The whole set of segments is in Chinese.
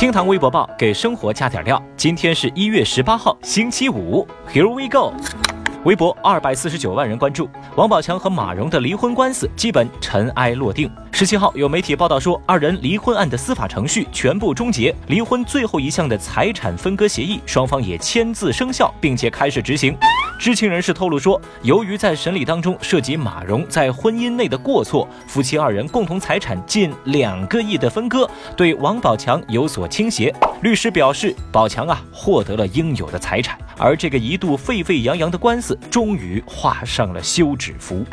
厅堂微博报给生活加点料。今天是一月十八号，星期五。Here we go。微博二百四十九万人关注王宝强和马蓉的离婚官司基本尘埃落定。十七号有媒体报道说，二人离婚案的司法程序全部终结，离婚最后一项的财产分割协议双方也签字生效，并且开始执行。知情人士透露说，由于在审理当中涉及马蓉在婚姻内的过错，夫妻二人共同财产近两个亿的分割对王宝强有所倾斜。律师表示，宝强啊获得了应有的财产，而这个一度沸沸扬扬的官司终于画上了休止符。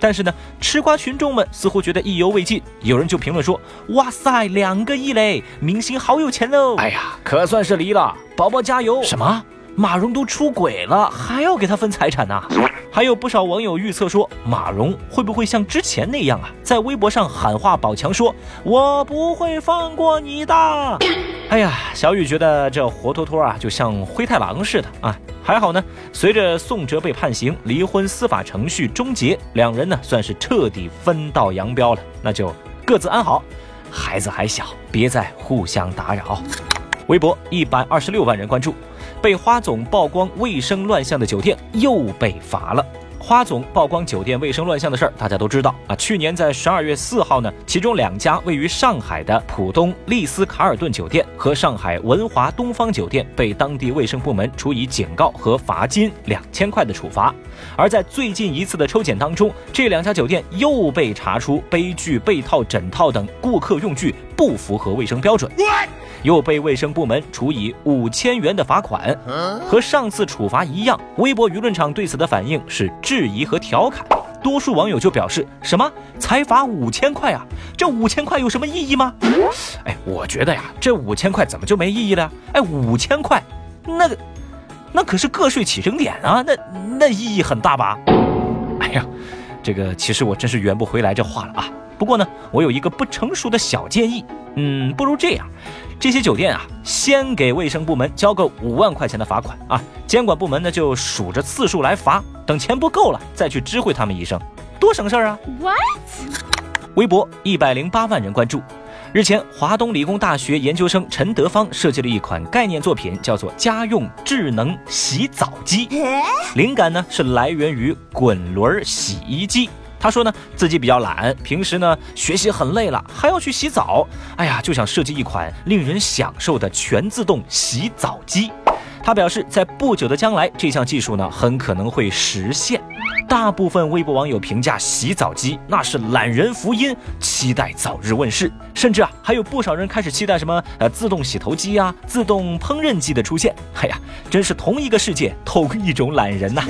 但是呢，吃瓜群众们似乎觉得意犹未尽，有人就评论说：“哇塞，两个亿嘞，明星好有钱喽！”哎呀，可算是离了，宝宝加油！什么？马蓉都出轨了，还要给他分财产呢？还有不少网友预测说，马蓉会不会像之前那样啊，在微博上喊话宝强说：“我不会放过你的。”哎呀，小雨觉得这活脱脱啊，就像灰太狼似的啊。还好呢，随着宋哲被判刑，离婚司法程序终结，两人呢算是彻底分道扬镳了。那就各自安好，孩子还小，别再互相打扰。微博一百二十六万人关注。被花总曝光卫生乱象的酒店又被罚了。花总曝光酒店卫生乱象的事儿，大家都知道啊。去年在十二月四号呢，其中两家位于上海的浦东丽思卡尔顿酒店和上海文华东方酒店被当地卫生部门处以警告和罚金两千块的处罚。而在最近一次的抽检当中，这两家酒店又被查出杯具、被套、枕套等顾客用具不符合卫生标准。又被卫生部门处以五千元的罚款，和上次处罚一样。微博舆论场对此的反应是质疑和调侃，多数网友就表示：什么才罚五千块啊？这五千块有什么意义吗？哎，我觉得呀，这五千块怎么就没意义了？哎，五千块，那个，那可是个税起征点啊，那那意义很大吧？哎呀，这个其实我真是圆不回来这话了啊。不过呢，我有一个不成熟的小建议，嗯，不如这样。这些酒店啊，先给卫生部门交个五万块钱的罚款啊，监管部门呢就数着次数来罚，等钱不够了再去知会他们一声，多省事儿啊！What？微博一百零八万人关注。日前，华东理工大学研究生陈德芳设计了一款概念作品，叫做家用智能洗澡机，灵感呢是来源于滚轮洗衣机。他说呢，自己比较懒，平时呢学习很累了，还要去洗澡。哎呀，就想设计一款令人享受的全自动洗澡机。他表示，在不久的将来，这项技术呢很可能会实现。大部分微博网友评价洗澡机那是懒人福音，期待早日问世。甚至啊，还有不少人开始期待什么呃自动洗头机啊、自动烹饪机的出现。哎呀，真是同一个世界，同一种懒人呐。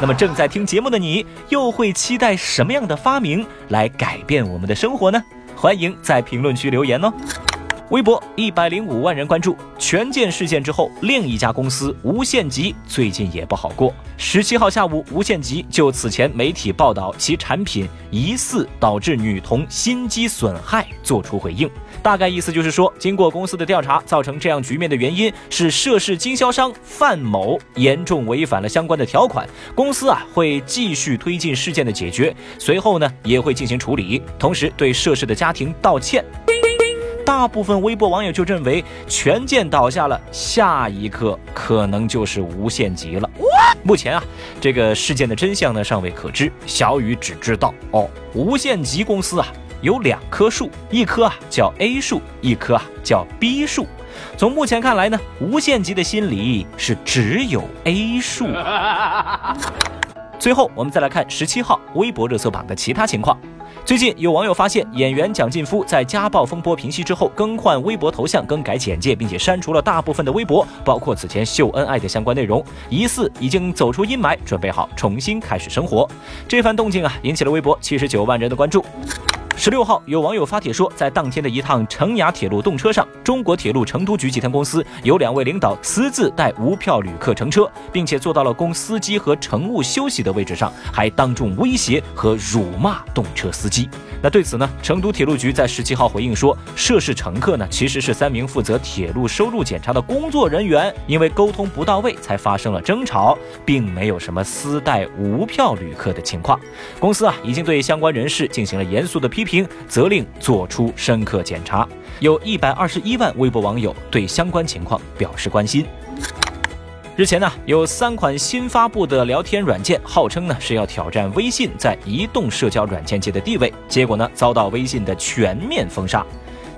那么正在听节目的你，又会期待什么样的发明来改变我们的生活呢？欢迎在评论区留言哦。微博一百零五万人关注权健事件之后，另一家公司无限极最近也不好过。十七号下午，无限极就此前媒体报道其产品疑似导致女童心肌损害作出回应，大概意思就是说，经过公司的调查，造成这样局面的原因是涉事经销商范某严重违反了相关的条款，公司啊会继续推进事件的解决，随后呢也会进行处理，同时对涉事的家庭道歉。大部分微博网友就认为权健倒下了，下一刻可能就是无限极了。目前啊，这个事件的真相呢尚未可知。小雨只知道哦，无限极公司啊有两棵树，一棵啊叫 A 树，一棵啊叫 B 树。从目前看来呢，无限极的心里是只有 A 树。最后，我们再来看十七号微博热搜榜的其他情况。最近有网友发现，演员蒋劲夫在家暴风波平息之后，更换微博头像、更改简介，并且删除了大部分的微博，包括此前秀恩爱的相关内容，疑似已经走出阴霾，准备好重新开始生活。这番动静啊，引起了微博七十九万人的关注。十六号，有网友发帖说，在当天的一趟成雅铁路动车上，中国铁路成都局集团公司有两位领导私自带无票旅客乘车，并且坐到了供司机和乘务休息的位置上，还当众威胁和辱骂动车司机。那对此呢，成都铁路局在十七号回应说，涉事乘客呢其实是三名负责铁路收入检查的工作人员，因为沟通不到位才发生了争吵，并没有什么私带无票旅客的情况。公司啊已经对相关人士进行了严肃的批评，责令做出深刻检查。有一百二十一万微博网友对相关情况表示关心。日前呢，有三款新发布的聊天软件，号称呢是要挑战微信在移动社交软件界的地位，结果呢遭到微信的全面封杀。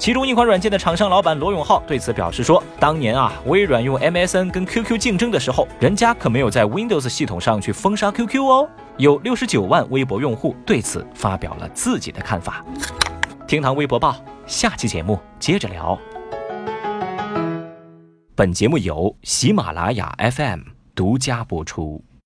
其中一款软件的厂商老板罗永浩对此表示说：“当年啊，微软用 MSN 跟 QQ 竞争的时候，人家可没有在 Windows 系统上去封杀 QQ 哦。”有六十九万微博用户对此发表了自己的看法。听堂微博报，下期节目接着聊。本节目由喜马拉雅 FM 独家播出。